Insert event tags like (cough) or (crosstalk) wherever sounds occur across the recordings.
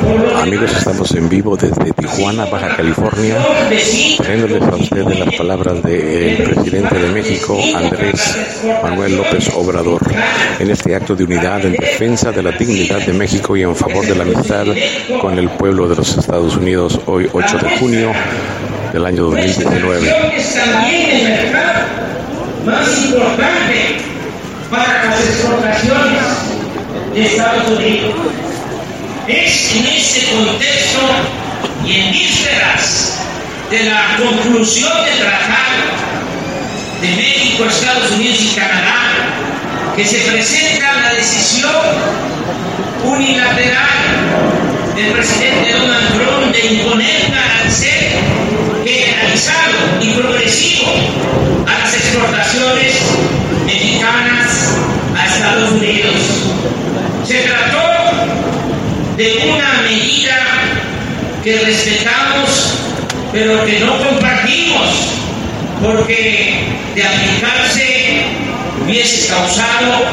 Amigos, estamos en vivo desde Tijuana, Baja California, trayéndoles a ustedes las palabras del presidente de México, Andrés Manuel López Obrador, en este acto de unidad en defensa de la dignidad de México y en favor de la amistad con el pueblo de los Estados Unidos, hoy 8 de junio del año 2019. Más importante para. Es en este contexto y en vísperas de la conclusión del tratado de México, Estados Unidos y Canadá que se presenta la decisión unilateral del presidente Donald Trump de imponer un arancel generalizado y progresivo a las exportaciones mexicanas a Estados Unidos. Se trató de una medida que respetamos pero que no compartimos porque de aplicarse hubiese causado,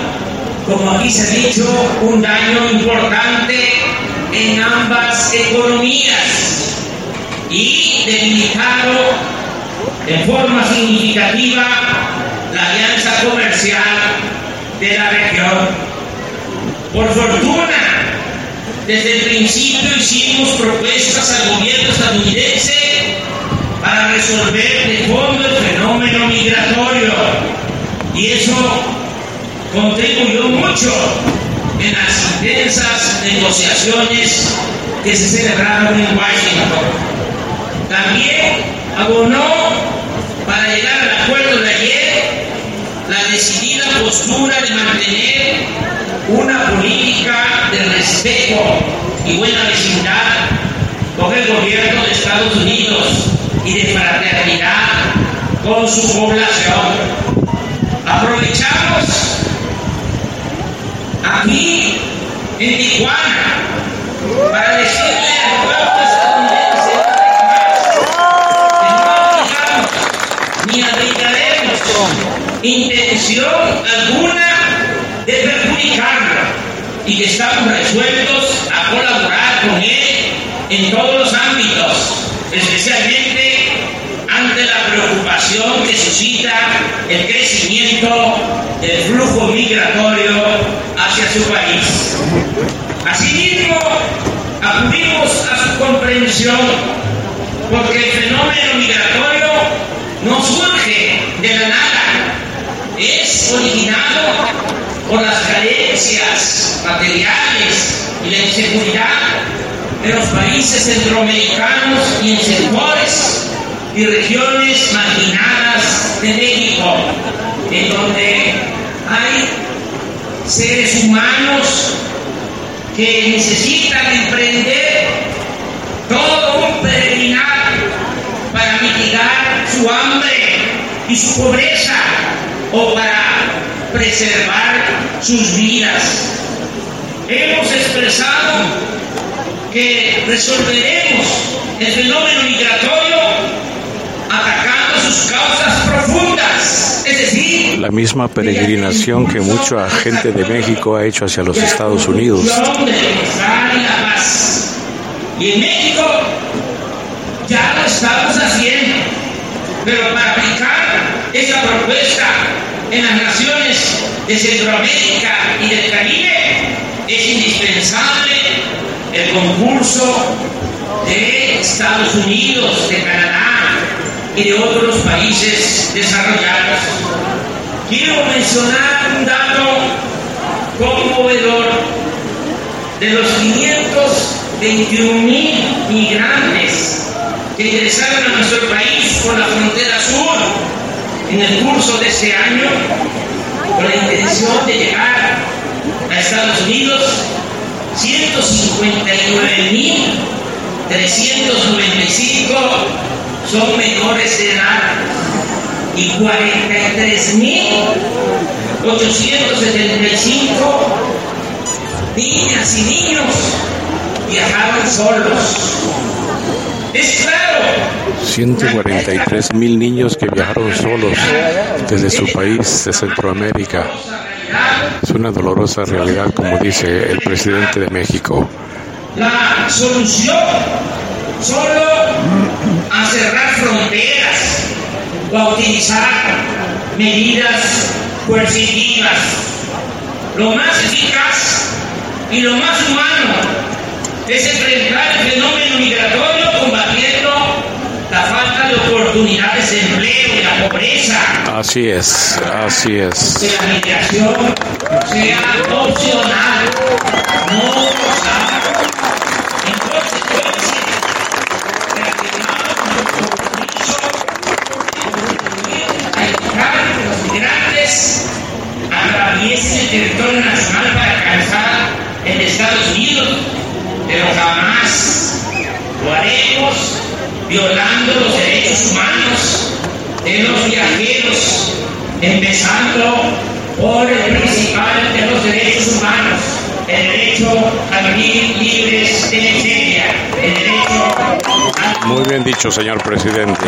como aquí se ha dicho, un daño importante en ambas economías y debilitado en forma significativa la alianza comercial de la región. Por fortuna, desde el principio hicimos propuestas al gobierno estadounidense para resolver de fondo el fenómeno migratorio y eso contribuyó mucho en las intensas negociaciones que se celebraron en Washington. También abonó para llegar al acuerdo de ayer la decidida postura de mantener una política de respeto y buena vecindad con el gobierno de Estados Unidos y de fraternidad con su población. Aprovechamos aquí en Tijuana para decirle al pueblo estadounidense que no aplicamos ni abrigaremos intención y que estamos resueltos a colaborar con él en todos los ámbitos, especialmente ante la preocupación que suscita el crecimiento del flujo migratorio hacia su país. Asimismo, acudimos a su comprensión porque el fenómeno migratorio no surge de la nada, es originado por las carencias materiales y la inseguridad de los países centroamericanos y en sectores y regiones marginadas de México, en donde hay seres humanos que necesitan emprender todo un peregrinar para mitigar su hambre y su pobreza o para preservar sus vidas. Hemos expresado que resolveremos el fenómeno migratorio atacando sus causas profundas, es decir, La misma peregrinación que mucha gente de México ha hecho hacia los Estados Unidos. Y en México ya lo estamos haciendo, pero para aplicar esa propuesta en las naciones de Centroamérica y del Caribe es indispensable el concurso de Estados Unidos, de Canadá y de otros países desarrollados. Quiero mencionar un dato conmovedor de los 521 mil migrantes que ingresaron a nuestro país por la frontera sur en el curso de este año con la intención de llegar a Estados Unidos, 159 mil 395 son menores de edad y 43.875 niñas y niños viajaban solos. Es claro. 143 mil niños que viajaron solos desde su país de Centroamérica. Es una dolorosa realidad, como dice el presidente de México. La solución solo a cerrar fronteras o a utilizar medidas coercitivas. Lo más eficaz y lo más humano es enfrentar el fenómeno migratorio combatiendo la falta de oportunidades de empleo y la pobreza. Así es, así es. Que la migración sea opcional, no forzada. En consecuencia, reafirmamos nuestro compromiso de evitar que los migrantes atraviesen el territorio nacional para alcanzar en Estados Unidos, pero jamás lo haremos violando los derechos humanos de los viajeros, empezando por el principal de los derechos humanos, el derecho a vivir libres de miseria, el derecho a Muy bien dicho, señor presidente.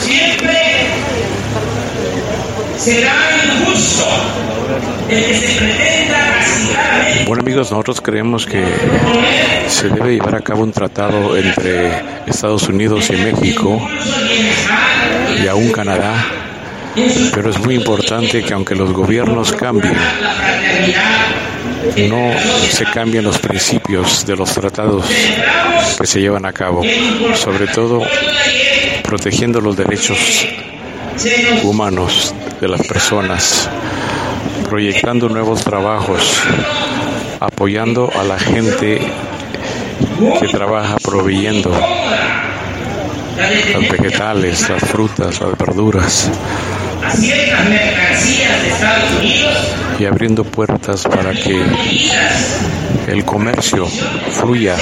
siempre será injusto el que se México Bueno amigos, nosotros creemos que se debe llevar a cabo un tratado entre Estados Unidos y México y aún Canadá, pero es muy importante que aunque los gobiernos cambien, no se cambien los principios de los tratados que se llevan a cabo, sobre todo protegiendo los derechos humanos de las personas, proyectando nuevos trabajos, apoyando a la gente que trabaja proveyendo las vegetales, las frutas, las verduras y abriendo puertas para que el comercio fluya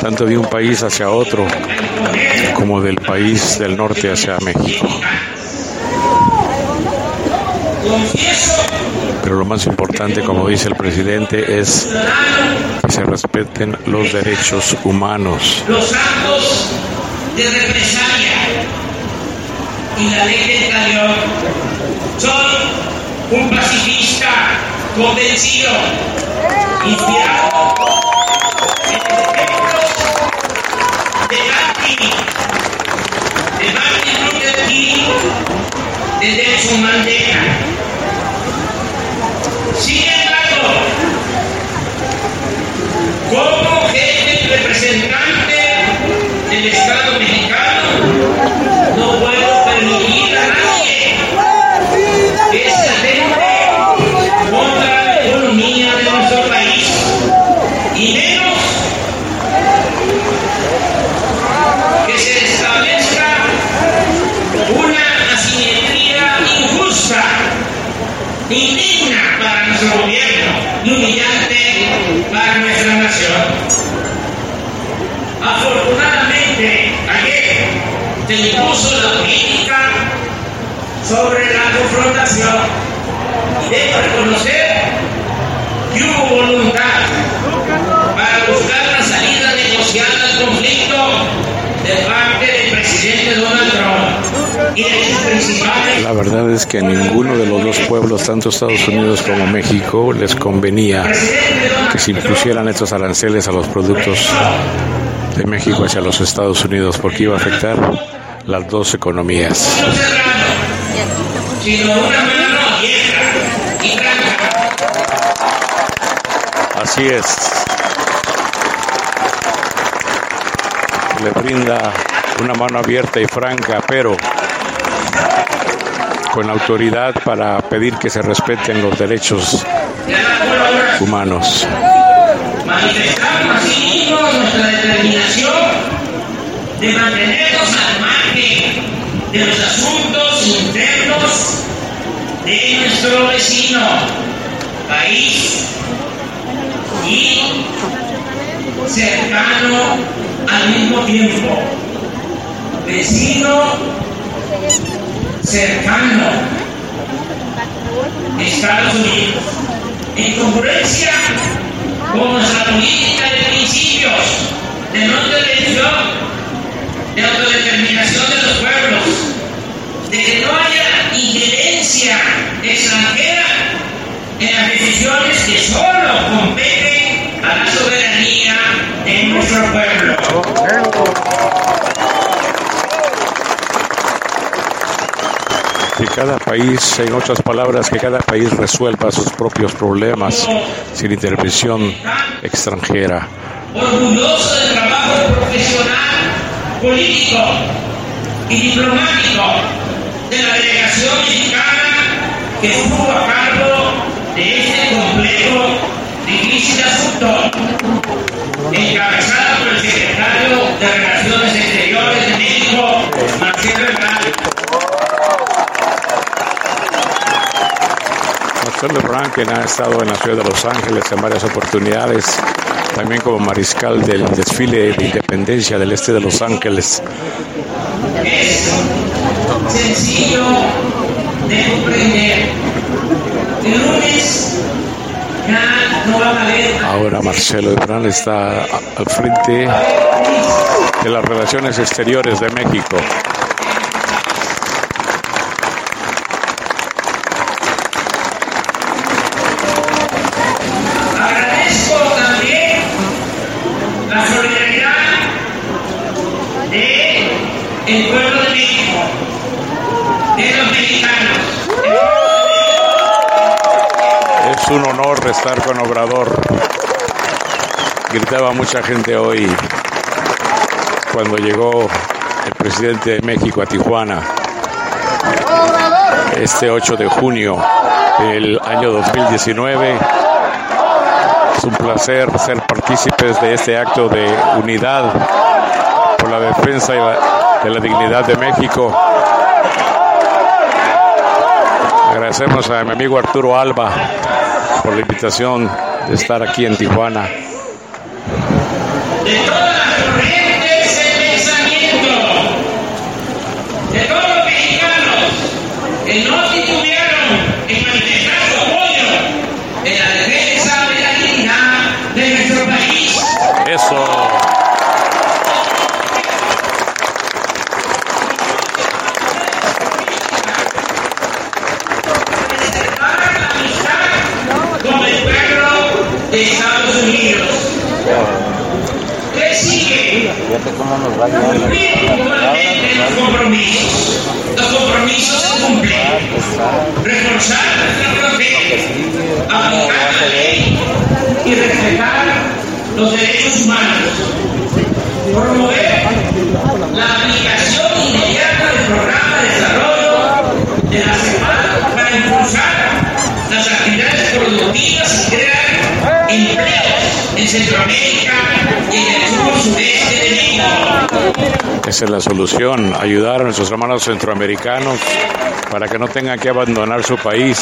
tanto de un país hacia otro como del país del norte hacia México. Pero lo más importante, como dice el presidente, es que se respeten los derechos humanos. los actos de represalia y la ley del talión son un pacifista convencido, inspirado en ejemplos de Gandhi, de Martin Luther King, de Nelson Mandela. Del Estado mexicano, no puedo permitir a nadie que se atente contra la economía de nuestro país, y menos que se establezca una asimetría injusta, indigna para nuestro gobierno y humillante para nuestra nación. Afortunadamente, ayer se impuso la política sobre la confrontación. Y debo reconocer que hubo voluntad para buscar la salida negociada al conflicto de parte del presidente Donald Trump y de sus principales La verdad es que a ninguno de los dos pueblos, tanto Estados Unidos como México, les convenía que se impusieran estos aranceles a los productos de México hacia los Estados Unidos porque iba a afectar las dos economías. Así es. Le brinda una mano abierta y franca, pero con autoridad para pedir que se respeten los derechos humanos. Manifestamos asimismo nuestra determinación de mantenernos al de los asuntos internos de nuestro vecino país y cercano al mismo tiempo. Vecino cercano Estados Unidos. En congruencia con nuestra política de principios de no intervención, de autodeterminación de los pueblos, de que no haya injerencia extranjera en las decisiones que solo competen a la soberanía de nuestro pueblo. que cada país, en otras palabras, que cada país resuelva sus propios problemas sin intervención extranjera. Orgulloso del trabajo profesional, político y diplomático de la delegación mexicana que estuvo a cargo de este complejo difícil asunto, encabezada por el secretario de Relaciones Exteriores de México, Marcelo Ebrard. Marcelo Ebrard, ha estado en la ciudad de Los Ángeles en varias oportunidades, también como mariscal del desfile de independencia del este de Los Ángeles. Es sencillo de comprender. El lunes ya no va a valer Ahora Marcelo Ebrard está al frente de las relaciones exteriores de México. Honor estar con Obrador. Gritaba mucha gente hoy cuando llegó el presidente de México a Tijuana este 8 de junio del año 2019. Es un placer ser partícipes de este acto de unidad por la defensa de la dignidad de México. Agradecemos a mi amigo Arturo Alba por la invitación de estar aquí en Tijuana. de todas las corrientes de pensamiento, de todos los mexicanos que no titubearon en manifestar su apoyo en la defensa de la dignidad de nuestro país. Eso. preservar la amistad con el pueblo de Estados Unidos. ¿Qué Cumplir puntualmente los compromisos. Los compromisos se cumplen. Reforzar nuestra protección, aplicar la ley y respetar los derechos humanos. Promover la aplicación inmediata del programa de desarrollo de la semana para impulsar las actividades productivas y crear empleos en Centroamérica y en el sur sureste de México. Esa es la solución, ayudar a nuestros hermanos centroamericanos para que no tengan que abandonar su país,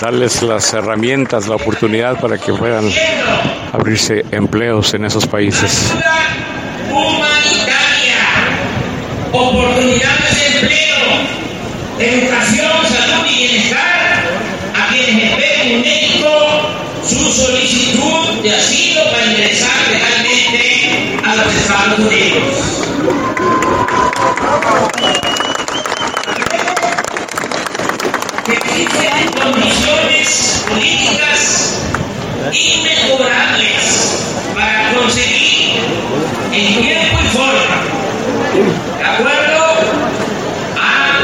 darles las herramientas, la oportunidad para que puedan abrirse empleos en esos países. Humanitaria, oportunidades de empleo, educación, salud y bienestar a quienes esperen en México su solicitud de asilo para ingresar legalmente a los Que existen condiciones políticas inmejorables para conseguir en tiempo y forma, de acuerdo a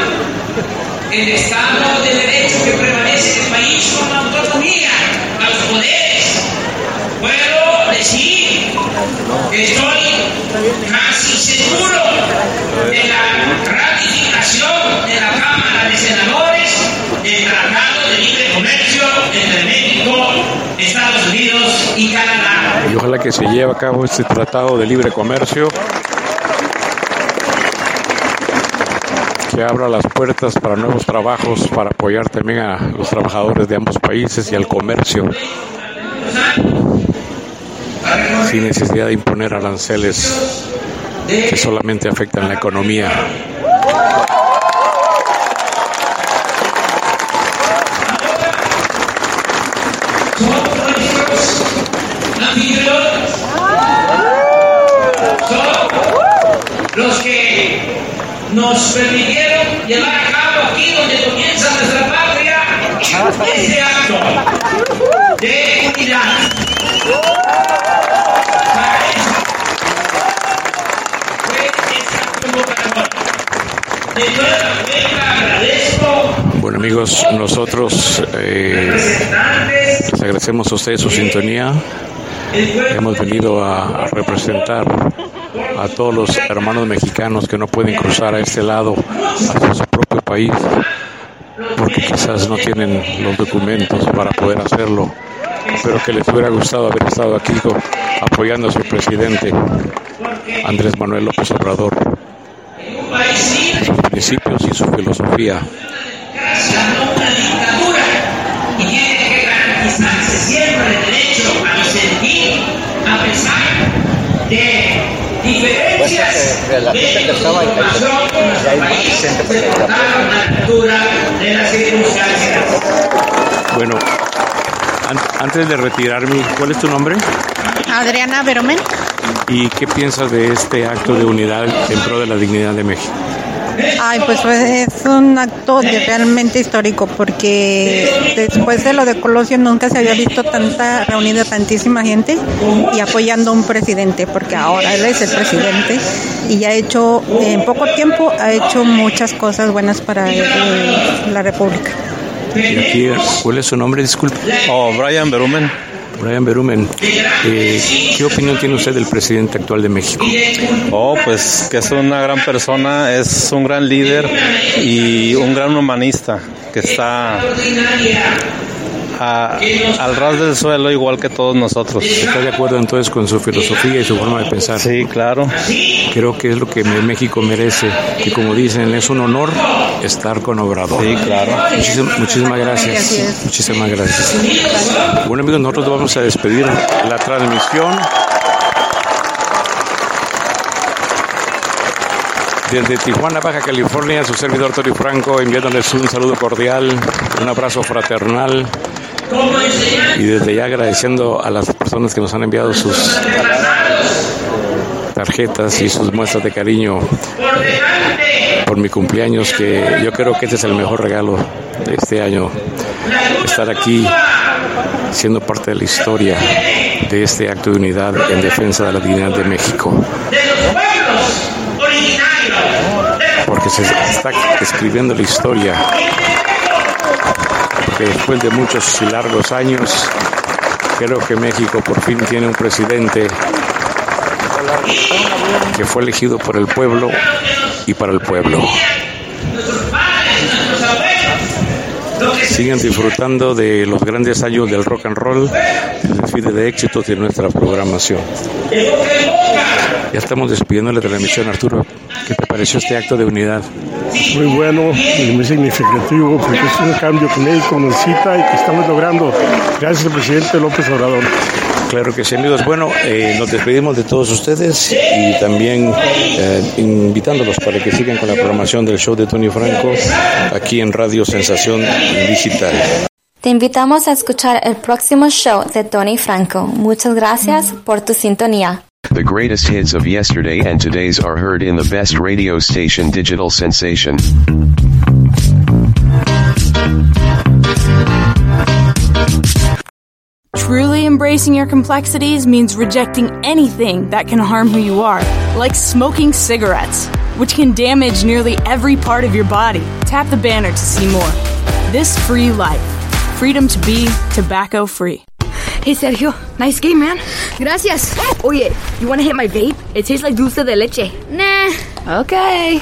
el Estado de Derecho que prevalece en el país con la autonomía a los poderes. Puedo decir que estoy Y ojalá que se lleve a cabo este tratado de libre comercio que abra las puertas para nuevos trabajos, para apoyar también a los trabajadores de ambos países y al comercio, sin necesidad de imponer aranceles que solamente afectan la economía. Nosotros eh, les agradecemos a ustedes su sintonía. Hemos venido a, a representar a todos los hermanos mexicanos que no pueden cruzar a este lado hacia su propio país porque quizás no tienen los documentos para poder hacerlo, pero que les hubiera gustado haber estado aquí apoyando a su presidente Andrés Manuel López Obrador, sus principios y su filosofía. Una dictadura y tiene que garantizarse siempre el derecho a disentir a pesar de diferencias de información en nuestro país se portaron a la altura de las circunstancias. Bueno, an- antes de retirarme, ¿cuál es tu nombre? Adriana Veromen. ¿Y qué piensas de este acto de unidad en pro de la dignidad de México? Ay, pues, es un acto de- realmente histórico porque después de lo de Colosio nunca se había visto tanta reunida tantísima gente y apoyando a un presidente porque ahora él es el presidente y ha hecho en poco tiempo ha hecho muchas cosas buenas para eh, la República. Y aquí, ¿cuál es su nombre? Disculpe. Oh, Brian Berumen. Brian Berumen, eh, ¿qué opinión tiene usted del presidente actual de México? Oh, pues que es una gran persona, es un gran líder y un gran humanista que está a- al ras del suelo igual que todos nosotros. ¿Está de acuerdo entonces con su filosofía y su forma de pensar? Sí, claro. Creo que es lo que México merece, que como dicen, es un honor estar con Obrador. Sí, claro. Muchísimas, gracias. es. Muchísimas gracias. Bueno amigos, nosotros vamos a despedir la transmisión. Desde Tijuana, Baja California, su servidor Tori Franco, enviándoles un saludo cordial, un abrazo fraternal y desde ya agradeciendo a las personas que nos han enviado sus tarjetas y sus muestras de cariño por mi cumpleaños, que yo creo que este es el mejor regalo de este año, estar aquí siendo parte de la historia de este acto de unidad en defensa de la dignidad de México, porque se está escribiendo la historia, después de muchos y largos años, creo que México por fin tiene un presidente que fue elegido por el pueblo y para el pueblo. Sigan disfrutando de los grandes años del rock and roll, el desfile de éxitos de nuestra programación. Ya estamos despidiendo la transmisión, Arturo. ¿Qué te pareció este acto de unidad? muy bueno y muy significativo porque es un cambio que México necesita y que estamos logrando gracias al presidente López Obrador. Claro que sí, amigos. Bueno, eh, nos despedimos de todos ustedes y también eh, invitándolos para que sigan con la programación del show de Tony Franco aquí en Radio Sensación Digital. Te invitamos a escuchar el próximo show de Tony Franco. Muchas gracias por tu sintonía. The greatest hits of yesterday and today's are heard in the best radio station Digital Sensation. Truly embracing your complexities means rejecting anything that can harm who you are, like smoking cigarettes, which can damage nearly every part of your body. Tap the banner to see more. This free life. Freedom to be tobacco free. Hey Sergio, nice game, man. Gracias. Oye, you wanna hit my vape? It tastes like dulce de leche. Nah. Okay.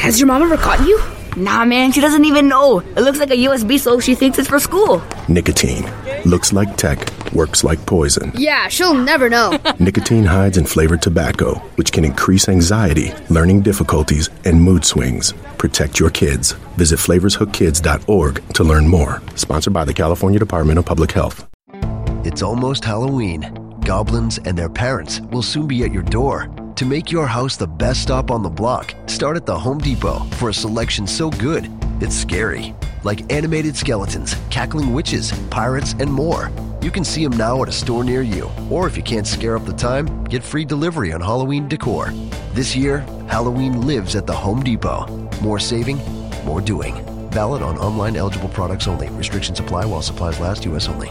Has your mom ever caught you? Nah, man, she doesn't even know. It looks like a USB, so she thinks it's for school. Nicotine. Looks like tech, works like poison. Yeah, she'll never know. (laughs) Nicotine hides in flavored tobacco, which can increase anxiety, learning difficulties, and mood swings. Protect your kids. Visit flavorshookkids.org to learn more. Sponsored by the California Department of Public Health. It's almost Halloween. Goblins and their parents will soon be at your door. To make your house the best stop on the block, start at the Home Depot for a selection so good, it's scary. Like animated skeletons, cackling witches, pirates, and more. You can see them now at a store near you. Or if you can't scare up the time, get free delivery on Halloween decor. This year, Halloween lives at the Home Depot. More saving, more doing. Valid on online eligible products only. Restrictions apply while supplies last, U.S. only.